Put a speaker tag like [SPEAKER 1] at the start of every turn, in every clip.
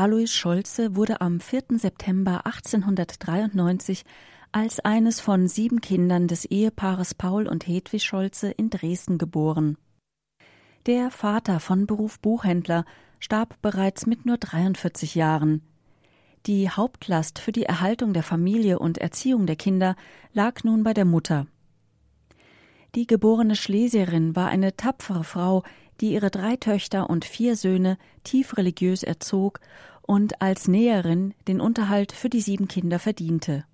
[SPEAKER 1] Alois Scholze wurde am 4. September 1893 als eines von sieben Kindern des Ehepaares Paul und Hedwig Scholze in Dresden geboren. Der Vater von Beruf Buchhändler starb bereits mit nur 43 Jahren. Die Hauptlast für die Erhaltung der Familie und Erziehung der Kinder lag nun bei der Mutter. Die geborene Schlesierin war eine tapfere Frau, die ihre drei Töchter und vier Söhne tief religiös erzog und als Näherin den Unterhalt für die sieben Kinder verdiente.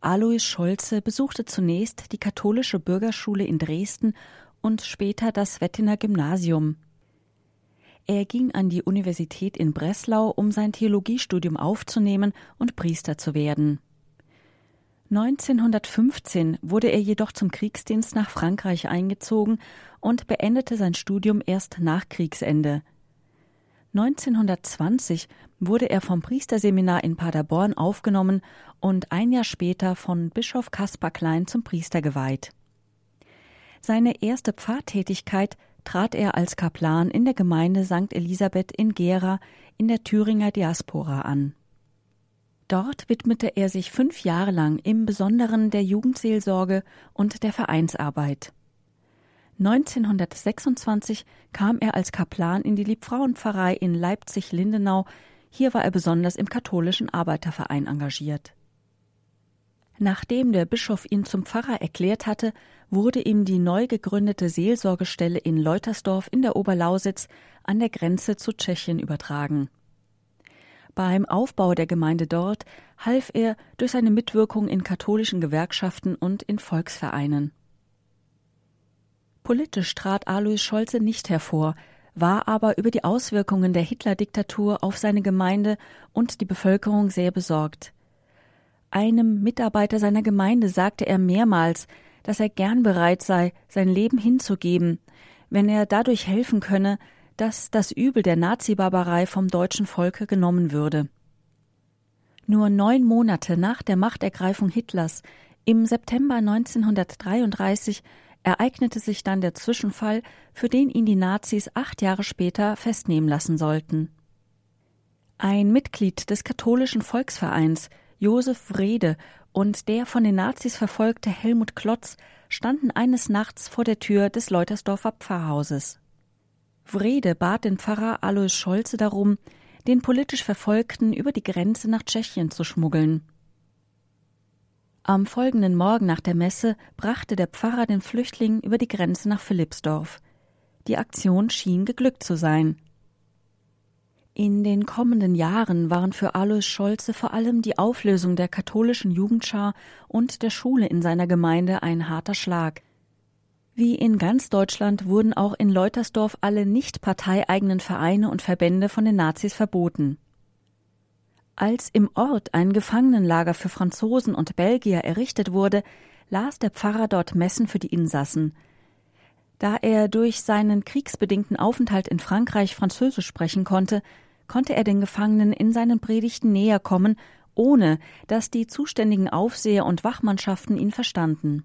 [SPEAKER 1] Alois Scholze besuchte zunächst die katholische Bürgerschule in Dresden und später das Wettiner Gymnasium. Er ging an die Universität in Breslau, um sein Theologiestudium aufzunehmen und Priester zu werden. 1915 wurde er jedoch zum Kriegsdienst nach Frankreich eingezogen und beendete sein Studium erst nach Kriegsende. 1920 wurde er vom Priesterseminar in Paderborn aufgenommen und ein Jahr später von Bischof Kaspar Klein zum Priester geweiht. Seine erste Pfarrtätigkeit trat er als Kaplan in der Gemeinde St. Elisabeth in Gera in der Thüringer Diaspora an. Dort widmete er sich fünf Jahre lang im Besonderen der Jugendseelsorge und der Vereinsarbeit. 1926 kam er als Kaplan in die Liebfrauenpfarrei in Leipzig-Lindenau. Hier war er besonders im katholischen Arbeiterverein engagiert. Nachdem der Bischof ihn zum Pfarrer erklärt hatte, wurde ihm die neu gegründete Seelsorgestelle in Leutersdorf in der Oberlausitz an der Grenze zu Tschechien übertragen. Beim Aufbau der Gemeinde dort half er durch seine Mitwirkung in katholischen Gewerkschaften und in Volksvereinen. Politisch trat Alois Scholze nicht hervor, war aber über die Auswirkungen der Hitler-Diktatur auf seine Gemeinde und die Bevölkerung sehr besorgt. Einem Mitarbeiter seiner Gemeinde sagte er mehrmals, dass er gern bereit sei, sein Leben hinzugeben, wenn er dadurch helfen könne, dass das Übel der Nazi-Barbarei vom deutschen Volke genommen würde. Nur neun Monate nach der Machtergreifung Hitlers, im September 1933, ereignete sich dann der Zwischenfall, für den ihn die Nazis acht Jahre später festnehmen lassen sollten. Ein Mitglied des katholischen Volksvereins, Josef Wrede, und der von den Nazis verfolgte Helmut Klotz standen eines Nachts vor der Tür des Leutersdorfer Pfarrhauses. Wrede bat den Pfarrer Alois Scholze darum, den politisch Verfolgten über die Grenze nach Tschechien zu schmuggeln. Am folgenden Morgen nach der Messe brachte der Pfarrer den Flüchtlingen über die Grenze nach Philippsdorf. Die Aktion schien geglückt zu sein. In den kommenden Jahren waren für Alois Scholze vor allem die Auflösung der katholischen Jugendschar und der Schule in seiner Gemeinde ein harter Schlag. Wie in ganz Deutschland wurden auch in Leutersdorf alle nicht parteieigenen Vereine und Verbände von den Nazis verboten. Als im Ort ein Gefangenenlager für Franzosen und Belgier errichtet wurde, las der Pfarrer dort Messen für die Insassen. Da er durch seinen kriegsbedingten Aufenthalt in Frankreich Französisch sprechen konnte, konnte er den Gefangenen in seinen Predigten näher kommen, ohne dass die zuständigen Aufseher und Wachmannschaften ihn verstanden.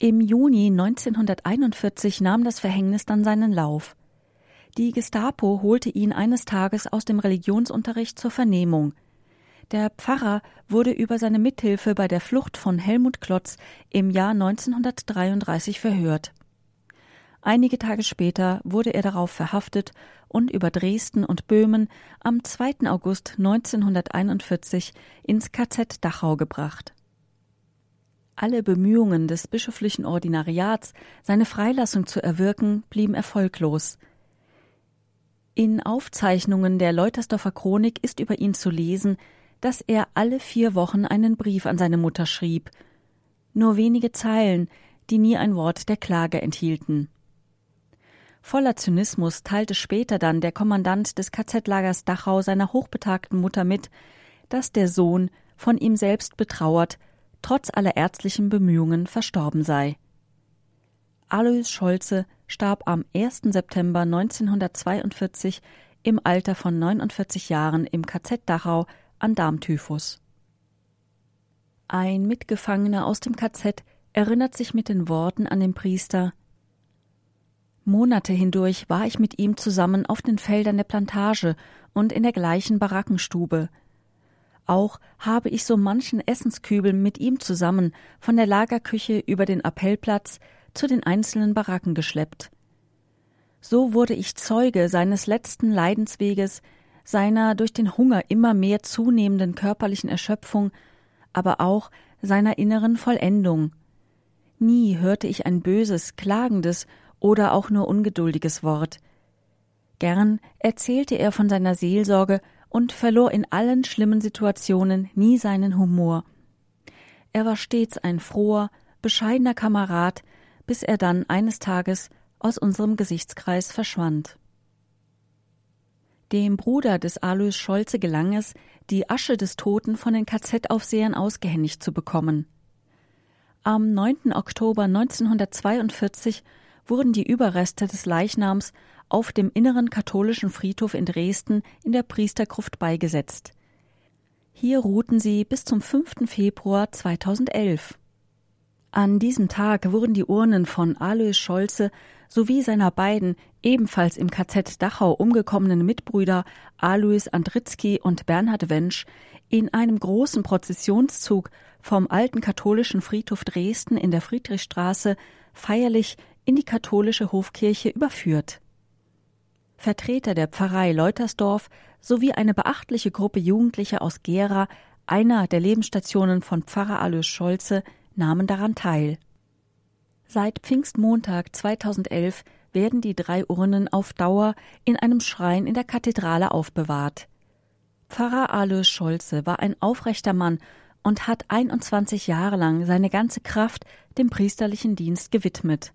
[SPEAKER 1] Im Juni 1941 nahm das Verhängnis dann seinen Lauf. Die Gestapo holte ihn eines Tages aus dem Religionsunterricht zur Vernehmung. Der Pfarrer wurde über seine Mithilfe bei der Flucht von Helmut Klotz im Jahr 1933 verhört. Einige Tage später wurde er darauf verhaftet und über Dresden und Böhmen am 2. August 1941 ins KZ Dachau gebracht. Alle Bemühungen des bischöflichen Ordinariats, seine Freilassung zu erwirken, blieben erfolglos. In Aufzeichnungen der Leutersdorfer Chronik ist über ihn zu lesen, dass er alle vier Wochen einen Brief an seine Mutter schrieb. Nur wenige Zeilen, die nie ein Wort der Klage enthielten. Voller Zynismus teilte später dann der Kommandant des KZ-Lagers Dachau seiner hochbetagten Mutter mit, dass der Sohn, von ihm selbst betrauert, trotz aller ärztlichen Bemühungen verstorben sei. Alois Scholze starb am 1. September 1942 im Alter von 49 Jahren im KZ Dachau an Darmtyphus. Ein Mitgefangener aus dem KZ erinnert sich mit den Worten an den Priester Monate hindurch war ich mit ihm zusammen auf den Feldern der Plantage und in der gleichen Barackenstube. Auch habe ich so manchen Essenskübel mit ihm zusammen von der Lagerküche über den Appellplatz zu den einzelnen Baracken geschleppt. So wurde ich Zeuge seines letzten Leidensweges, seiner durch den Hunger immer mehr zunehmenden körperlichen Erschöpfung, aber auch seiner inneren Vollendung. Nie hörte ich ein böses, klagendes oder auch nur ungeduldiges Wort. Gern erzählte er von seiner Seelsorge und verlor in allen schlimmen Situationen nie seinen Humor. Er war stets ein froher, bescheidener Kamerad, bis er dann eines Tages aus unserem Gesichtskreis verschwand. Dem Bruder des Alois Scholze gelang es, die Asche des Toten von den KZ-Aufsehern ausgehändigt zu bekommen. Am 9. Oktober 1942 wurden die Überreste des Leichnams auf dem inneren katholischen Friedhof in Dresden in der Priestergruft beigesetzt. Hier ruhten sie bis zum 5. Februar 2011. An diesem Tag wurden die Urnen von Alois Scholze sowie seiner beiden ebenfalls im KZ Dachau umgekommenen Mitbrüder Alois Andritzky und Bernhard Wensch in einem großen Prozessionszug vom alten katholischen Friedhof Dresden in der Friedrichstraße feierlich in die katholische Hofkirche überführt. Vertreter der Pfarrei Leutersdorf sowie eine beachtliche Gruppe Jugendlicher aus Gera, einer der Lebensstationen von Pfarrer Alois Scholze, nahmen daran teil. Seit Pfingstmontag 2011 werden die drei Urnen auf Dauer in einem Schrein in der Kathedrale aufbewahrt. Pfarrer Alois Scholze war ein aufrechter Mann und hat 21 Jahre lang seine ganze Kraft dem priesterlichen Dienst gewidmet.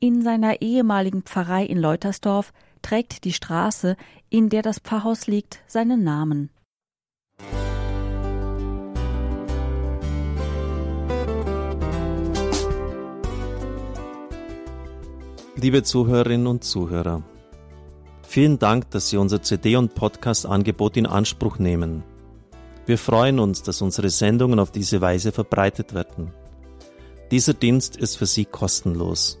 [SPEAKER 1] In seiner ehemaligen Pfarrei in Leutersdorf trägt die Straße, in der das Pfarrhaus liegt, seinen Namen.
[SPEAKER 2] Liebe Zuhörerinnen und Zuhörer, vielen Dank, dass Sie unser CD- und Podcast-Angebot in Anspruch nehmen. Wir freuen uns, dass unsere Sendungen auf diese Weise verbreitet werden. Dieser Dienst ist für Sie kostenlos.